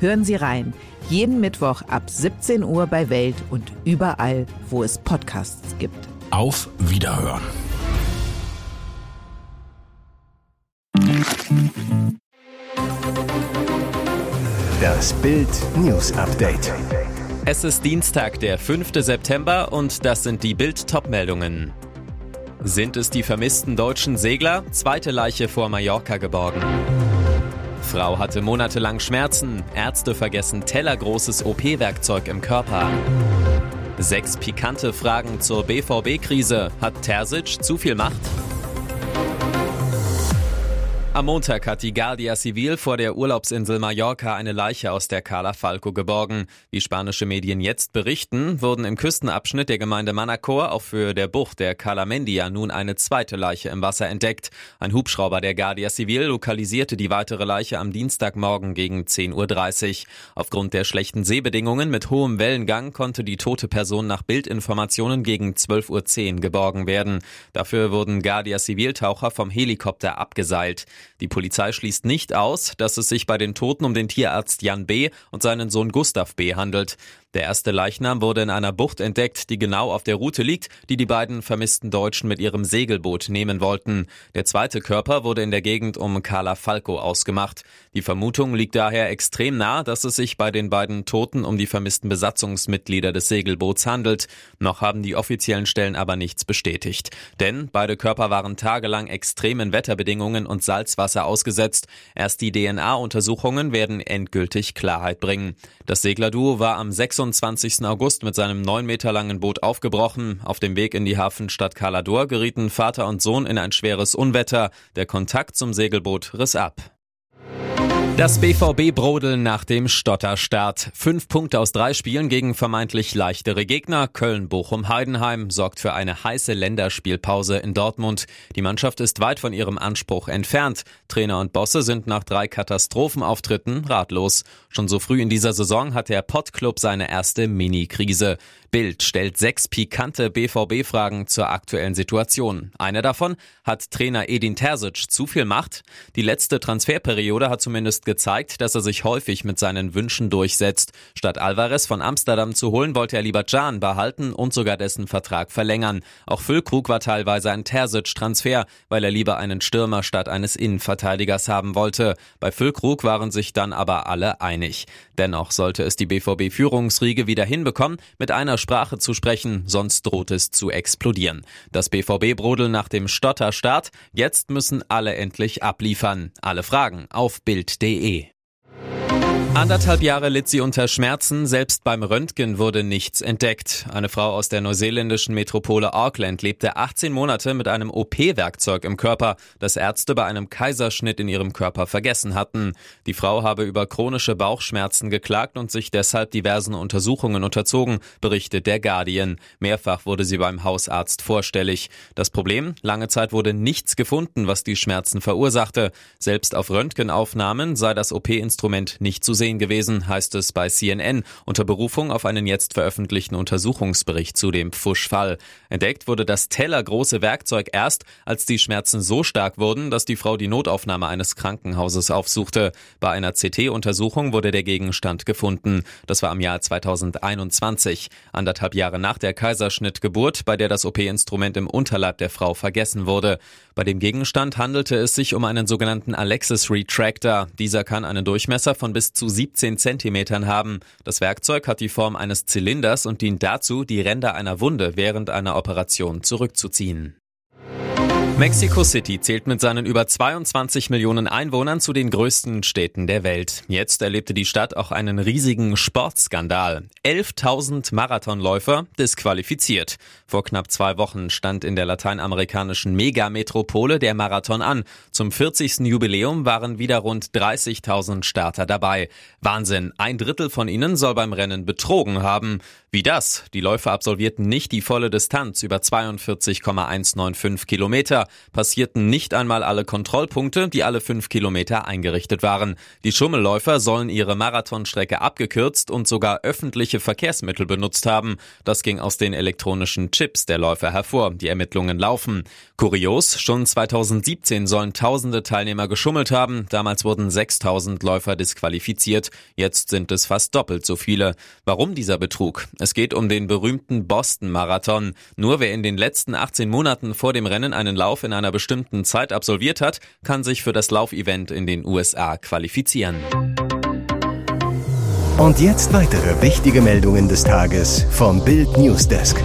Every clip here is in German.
Hören Sie rein. Jeden Mittwoch ab 17 Uhr bei Welt und überall, wo es Podcasts gibt. Auf Wiederhören. Das Bild News Update. Es ist Dienstag, der 5. September und das sind die Bild Topmeldungen. Sind es die vermissten deutschen Segler? Zweite Leiche vor Mallorca geborgen. Frau hatte monatelang Schmerzen. Ärzte vergessen tellergroßes OP-Werkzeug im Körper. Sechs pikante Fragen zur BVB-Krise. Hat Terzic zu viel Macht? Am Montag hat die Guardia Civil vor der Urlaubsinsel Mallorca eine Leiche aus der Cala Falco geborgen. Wie spanische Medien jetzt berichten, wurden im Küstenabschnitt der Gemeinde Manacor auf Höhe der Bucht der Cala Mendia nun eine zweite Leiche im Wasser entdeckt. Ein Hubschrauber der Guardia Civil lokalisierte die weitere Leiche am Dienstagmorgen gegen 10.30 Uhr. Aufgrund der schlechten Seebedingungen mit hohem Wellengang konnte die tote Person nach Bildinformationen gegen 12.10 Uhr geborgen werden. Dafür wurden Guardia Civil Taucher vom Helikopter abgeseilt. Die Polizei schließt nicht aus, dass es sich bei den Toten um den Tierarzt Jan B. und seinen Sohn Gustav B. handelt. Der erste Leichnam wurde in einer Bucht entdeckt, die genau auf der Route liegt, die die beiden vermissten Deutschen mit ihrem Segelboot nehmen wollten. Der zweite Körper wurde in der Gegend um Cala Falco ausgemacht. Die Vermutung liegt daher extrem nah, dass es sich bei den beiden Toten um die vermissten Besatzungsmitglieder des Segelboots handelt. Noch haben die offiziellen Stellen aber nichts bestätigt. Denn beide Körper waren tagelang extremen Wetterbedingungen und Salzwasser ausgesetzt. Erst die DNA-Untersuchungen werden endgültig Klarheit bringen. Das Seglerduo war am 6 26. August mit seinem neun Meter langen Boot aufgebrochen. Auf dem Weg in die Hafenstadt Calador gerieten Vater und Sohn in ein schweres Unwetter. Der Kontakt zum Segelboot riss ab. Das BVB-Brodeln nach dem Stotterstart. Fünf Punkte aus drei Spielen gegen vermeintlich leichtere Gegner. Köln, Bochum, Heidenheim sorgt für eine heiße Länderspielpause in Dortmund. Die Mannschaft ist weit von ihrem Anspruch entfernt. Trainer und Bosse sind nach drei Katastrophenauftritten ratlos. Schon so früh in dieser Saison hat der Pottclub seine erste Mini-Krise. Bild stellt sechs pikante BVB-Fragen zur aktuellen Situation. Eine davon, hat Trainer Edin Terzic zu viel Macht? Die letzte Transferperiode hat zumindest gezeigt, dass er sich häufig mit seinen Wünschen durchsetzt. Statt Alvarez von Amsterdam zu holen, wollte er lieber Can behalten und sogar dessen Vertrag verlängern. Auch Füllkrug war teilweise ein Terzic-Transfer, weil er lieber einen Stürmer statt eines Innenverteidigers haben wollte. Bei Füllkrug waren sich dann aber alle einig. Dennoch sollte es die BVB-Führungsriege wieder hinbekommen, mit einer Sprache zu sprechen, sonst droht es zu explodieren. Das BVB-Brodel nach dem Stotterstart, jetzt müssen alle endlich abliefern. Alle Fragen auf Bild.de. Anderthalb Jahre litt sie unter Schmerzen, selbst beim Röntgen wurde nichts entdeckt. Eine Frau aus der neuseeländischen Metropole Auckland lebte 18 Monate mit einem OP-Werkzeug im Körper, das Ärzte bei einem Kaiserschnitt in ihrem Körper vergessen hatten. Die Frau habe über chronische Bauchschmerzen geklagt und sich deshalb diversen Untersuchungen unterzogen, berichtet der Guardian. Mehrfach wurde sie beim Hausarzt vorstellig. Das Problem? Lange Zeit wurde nichts gefunden, was die Schmerzen verursachte. Selbst auf Röntgenaufnahmen sei das OP-Instrument nicht zu sehen sehen gewesen, heißt es bei CNN unter Berufung auf einen jetzt veröffentlichten Untersuchungsbericht zu dem Pfusch-Fall. Entdeckt wurde das tellergroße Werkzeug erst, als die Schmerzen so stark wurden, dass die Frau die Notaufnahme eines Krankenhauses aufsuchte. Bei einer CT-Untersuchung wurde der Gegenstand gefunden. Das war im Jahr 2021, anderthalb Jahre nach der Kaiserschnittgeburt, bei der das OP-Instrument im Unterleib der Frau vergessen wurde. Bei dem Gegenstand handelte es sich um einen sogenannten Alexis Retractor. Dieser kann einen Durchmesser von bis zu 17 Zentimetern haben. Das Werkzeug hat die Form eines Zylinders und dient dazu, die Ränder einer Wunde während einer Operation zurückzuziehen. Mexico City zählt mit seinen über 22 Millionen Einwohnern zu den größten Städten der Welt. Jetzt erlebte die Stadt auch einen riesigen Sportskandal. 11.000 Marathonläufer disqualifiziert. Vor knapp zwei Wochen stand in der lateinamerikanischen Megametropole der Marathon an. Zum 40. Jubiläum waren wieder rund 30.000 Starter dabei. Wahnsinn, ein Drittel von ihnen soll beim Rennen betrogen haben. Wie das? Die Läufer absolvierten nicht die volle Distanz über 42,195 Kilometer passierten nicht einmal alle Kontrollpunkte, die alle fünf Kilometer eingerichtet waren. Die Schummelläufer sollen ihre Marathonstrecke abgekürzt und sogar öffentliche Verkehrsmittel benutzt haben. Das ging aus den elektronischen Chips der Läufer hervor. Die Ermittlungen laufen. Kurios, schon 2017 sollen tausende Teilnehmer geschummelt haben. Damals wurden 6000 Läufer disqualifiziert. Jetzt sind es fast doppelt so viele. Warum dieser Betrug? Es geht um den berühmten Boston Marathon. Nur wer in den letzten 18 Monaten vor dem Rennen einen Lauf in einer bestimmten Zeit absolviert hat, kann sich für das Laufevent in den USA qualifizieren. Und jetzt weitere wichtige Meldungen des Tages vom Bild Newsdesk.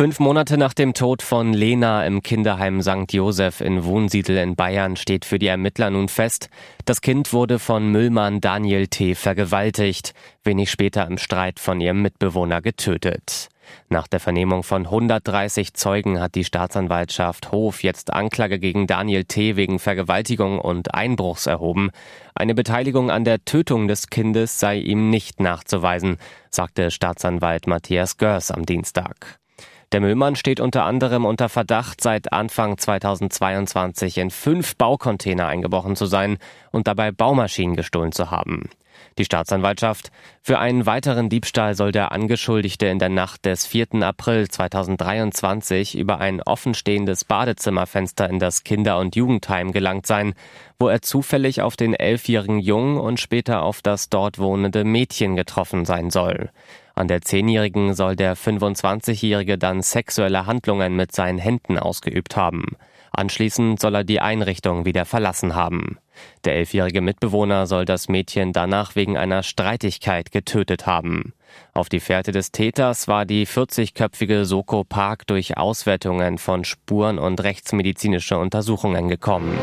Fünf Monate nach dem Tod von Lena im Kinderheim St. Josef in Wohnsiedel in Bayern steht für die Ermittler nun fest, das Kind wurde von Müllmann Daniel T. vergewaltigt, wenig später im Streit von ihrem Mitbewohner getötet. Nach der Vernehmung von 130 Zeugen hat die Staatsanwaltschaft Hof jetzt Anklage gegen Daniel T. wegen Vergewaltigung und Einbruchs erhoben. Eine Beteiligung an der Tötung des Kindes sei ihm nicht nachzuweisen, sagte Staatsanwalt Matthias Görs am Dienstag. Der Müllmann steht unter anderem unter Verdacht, seit Anfang 2022 in fünf Baucontainer eingebrochen zu sein und dabei Baumaschinen gestohlen zu haben. Die Staatsanwaltschaft. Für einen weiteren Diebstahl soll der Angeschuldigte in der Nacht des 4. April 2023 über ein offenstehendes Badezimmerfenster in das Kinder- und Jugendheim gelangt sein, wo er zufällig auf den elfjährigen Jungen und später auf das dort wohnende Mädchen getroffen sein soll. An der Zehnjährigen soll der 25-Jährige dann sexuelle Handlungen mit seinen Händen ausgeübt haben. Anschließend soll er die Einrichtung wieder verlassen haben. Der elfjährige Mitbewohner soll das Mädchen danach wegen einer Streitigkeit getötet haben. Auf die Fährte des Täters war die 40-köpfige Soko Park durch Auswertungen von Spuren und rechtsmedizinische Untersuchungen gekommen.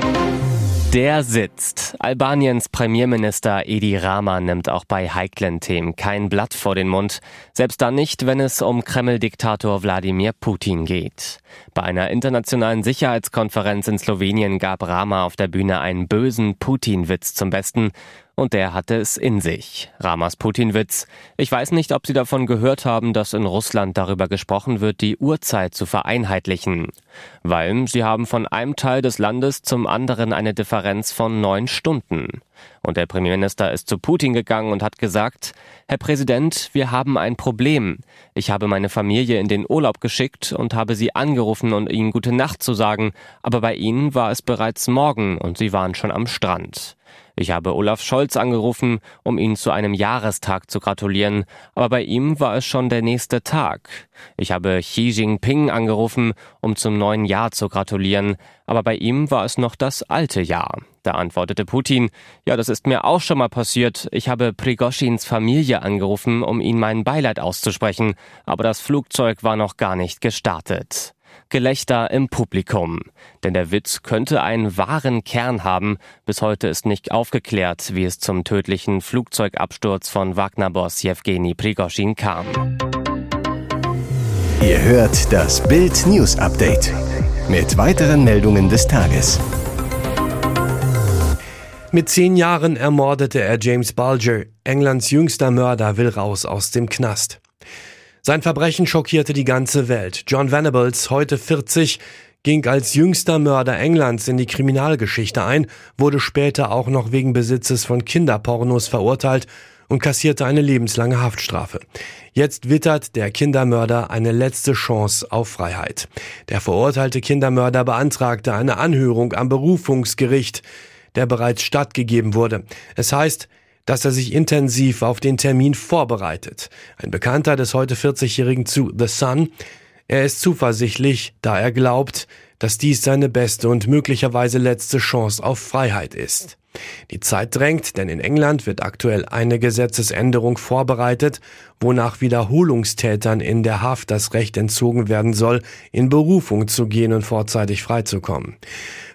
Der sitzt. Albaniens Premierminister Edi Rama nimmt auch bei heiklen Themen kein Blatt vor den Mund, selbst dann nicht, wenn es um Kreml-Diktator Wladimir Putin geht. Bei einer internationalen Sicherheitskonferenz in Slowenien gab Rama auf der Bühne einen bösen Putin-Witz zum Besten und der hatte es in sich. Ramas Putin-Witz. Ich weiß nicht, ob Sie davon gehört haben, dass in Russland darüber gesprochen wird, die Uhrzeit zu vereinheitlichen. Weil Sie haben von einem Teil des Landes zum anderen eine Differenz von neun Stunden. Und der Premierminister ist zu Putin gegangen und hat gesagt, Herr Präsident, wir haben ein Problem. Ich habe meine Familie in den Urlaub geschickt und habe sie angerufen, um ihnen gute Nacht zu sagen, aber bei ihnen war es bereits morgen und sie waren schon am Strand. Ich habe Olaf Scholz angerufen, um ihn zu einem Jahrestag zu gratulieren, aber bei ihm war es schon der nächste Tag. Ich habe Xi Jinping angerufen, um zum neuen Jahr zu gratulieren, aber bei ihm war es noch das alte Jahr. Da antwortete Putin, ja, das ist mir auch schon mal passiert. Ich habe Prigoschins Familie angerufen, um ihm mein Beileid auszusprechen, aber das Flugzeug war noch gar nicht gestartet. Gelächter im Publikum. Denn der Witz könnte einen wahren Kern haben. Bis heute ist nicht aufgeklärt, wie es zum tödlichen Flugzeugabsturz von Wagner-Boss Jewgeni Prigoschin kam. Ihr hört das Bild News Update mit weiteren Meldungen des Tages. Mit zehn Jahren ermordete er James Bulger. Englands jüngster Mörder will raus aus dem Knast. Sein Verbrechen schockierte die ganze Welt. John Venables, heute 40, ging als jüngster Mörder Englands in die Kriminalgeschichte ein, wurde später auch noch wegen Besitzes von Kinderpornos verurteilt und kassierte eine lebenslange Haftstrafe. Jetzt wittert der Kindermörder eine letzte Chance auf Freiheit. Der verurteilte Kindermörder beantragte eine Anhörung am Berufungsgericht, der bereits stattgegeben wurde. Es heißt, dass er sich intensiv auf den Termin vorbereitet. Ein Bekannter des heute 40-Jährigen zu The Sun. Er ist zuversichtlich, da er glaubt, dass dies seine beste und möglicherweise letzte Chance auf Freiheit ist. Die Zeit drängt, denn in England wird aktuell eine Gesetzesänderung vorbereitet, wonach Wiederholungstätern in der Haft das Recht entzogen werden soll, in Berufung zu gehen und vorzeitig freizukommen.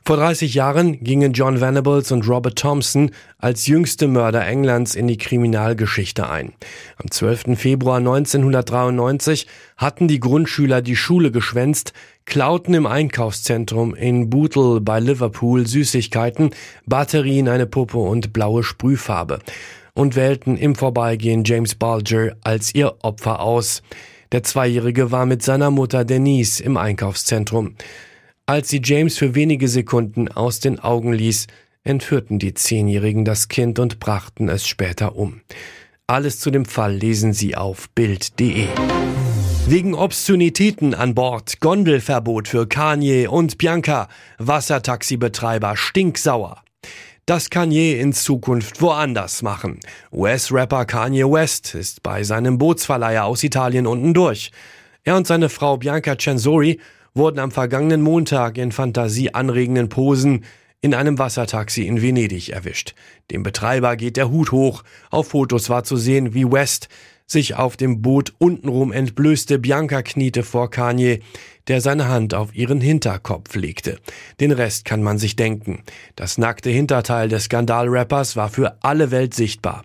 Vor 30 Jahren gingen John Venables und Robert Thompson als jüngste Mörder Englands in die Kriminalgeschichte ein. Am 12. Februar 1993 hatten die Grundschüler die Schule geschwänzt, klauten im Einkaufszentrum in Bootle bei Liverpool Süßigkeiten, Batterien, eine Puppe und blaue Sprühfarbe und wählten im Vorbeigehen James Bulger als ihr Opfer aus. Der Zweijährige war mit seiner Mutter Denise im Einkaufszentrum. Als sie James für wenige Sekunden aus den Augen ließ, entführten die Zehnjährigen das Kind und brachten es später um. Alles zu dem Fall lesen Sie auf Bild.de. Wegen Obszönitäten an Bord, Gondelverbot für Kanye und Bianca, Wassertaxibetreiber stinksauer. Das Kanye in Zukunft woanders machen. US-Rapper Kanye West ist bei seinem Bootsverleiher aus Italien unten durch. Er und seine Frau Bianca Censori wurden am vergangenen Montag in fantasieanregenden Posen in einem Wassertaxi in Venedig erwischt. Dem Betreiber geht der Hut hoch. Auf Fotos war zu sehen, wie West sich auf dem Boot untenrum entblößte. Bianca kniete vor Kanye, der seine Hand auf ihren Hinterkopf legte. Den Rest kann man sich denken. Das nackte Hinterteil des Skandalrappers war für alle Welt sichtbar.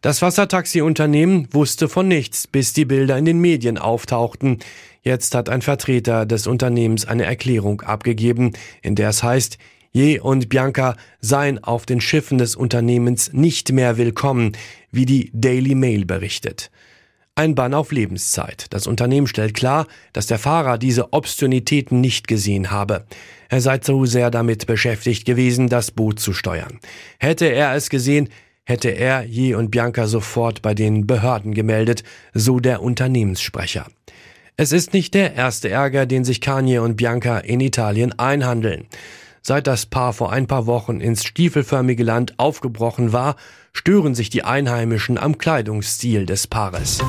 Das Wassertaxi-Unternehmen wusste von nichts, bis die Bilder in den Medien auftauchten. Jetzt hat ein Vertreter des Unternehmens eine Erklärung abgegeben, in der es heißt, Je und Bianca seien auf den Schiffen des Unternehmens nicht mehr willkommen, wie die Daily Mail berichtet. Ein Bann auf Lebenszeit. Das Unternehmen stellt klar, dass der Fahrer diese Obszönitäten nicht gesehen habe. Er sei zu sehr damit beschäftigt gewesen, das Boot zu steuern. Hätte er es gesehen, hätte er Je und Bianca sofort bei den Behörden gemeldet, so der Unternehmenssprecher. Es ist nicht der erste Ärger, den sich Kanye und Bianca in Italien einhandeln. Seit das Paar vor ein paar Wochen ins stiefelförmige Land aufgebrochen war, stören sich die Einheimischen am Kleidungsstil des Paares.